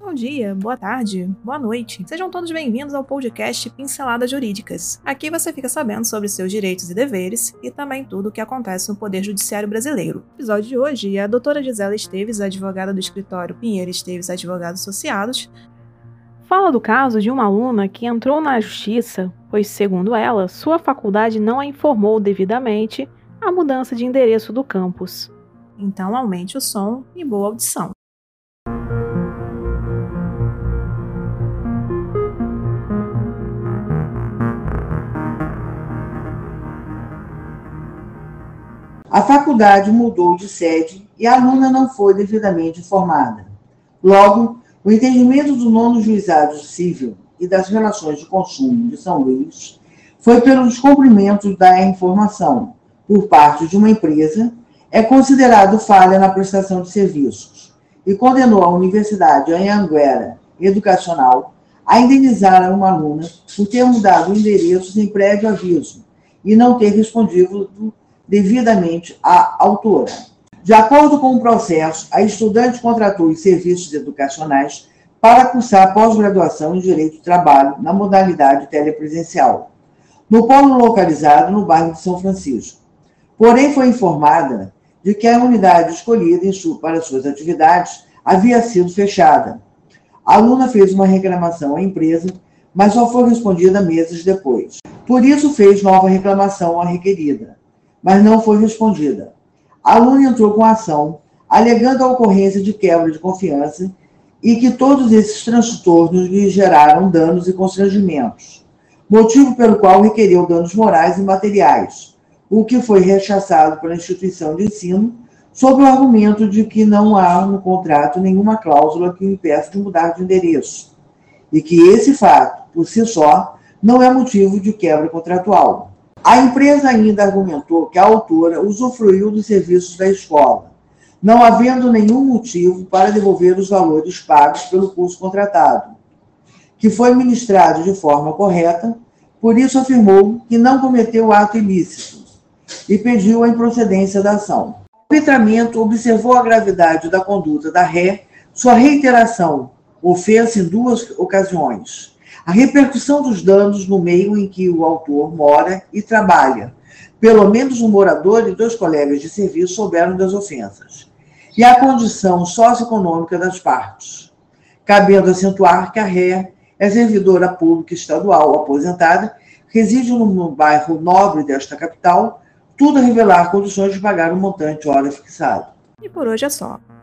Bom dia, boa tarde, boa noite. Sejam todos bem-vindos ao podcast Pinceladas Jurídicas. Aqui você fica sabendo sobre seus direitos e deveres e também tudo o que acontece no Poder Judiciário Brasileiro. No episódio de hoje, a doutora Gisela Esteves, advogada do escritório Pinheiro Esteves Advogados Associados, fala do caso de uma aluna que entrou na justiça, pois, segundo ela, sua faculdade não a informou devidamente a mudança de endereço do campus. Então, aumente o som e boa audição. A faculdade mudou de sede e a aluna não foi devidamente informada. Logo, o entendimento do nono juizado civil e das relações de consumo de São Luís foi pelo descumprimento da informação por parte de uma empresa é considerado falha na prestação de serviços e condenou a Universidade Anhanguera Educacional a indenizar uma aluna por ter mudado o endereço sem prévio aviso e não ter respondido devidamente à autora. De acordo com o processo, a estudante contratou os serviços educacionais para cursar pós-graduação em Direito do Trabalho na modalidade telepresencial, no polo localizado no bairro de São Francisco. Porém, foi informada de que a unidade escolhida para suas atividades havia sido fechada. A aluna fez uma reclamação à empresa, mas só foi respondida meses depois. Por isso, fez nova reclamação à requerida mas não foi respondida. A aluna entrou com ação, alegando a ocorrência de quebra de confiança e que todos esses transtornos lhe geraram danos e constrangimentos, motivo pelo qual requeriu danos morais e materiais, o que foi rechaçado pela instituição de ensino sob o argumento de que não há no contrato nenhuma cláusula que o impeça de mudar de endereço e que esse fato, por si só, não é motivo de quebra contratual. A empresa ainda argumentou que a autora usufruiu dos serviços da escola, não havendo nenhum motivo para devolver os valores pagos pelo curso contratado, que foi ministrado de forma correta, por isso afirmou que não cometeu ato ilícito e pediu a improcedência da ação. O arbitramento observou a gravidade da conduta da ré, sua reiteração, ofensa em duas ocasiões, a repercussão dos danos no meio em que o autor mora e trabalha. Pelo menos um morador e dois colegas de serviço souberam das ofensas. E a condição socioeconômica das partes. Cabendo acentuar que a ré é servidora pública estadual aposentada, reside no bairro nobre desta capital, tudo a revelar condições de pagar o um montante hora fixado. E por hoje é só.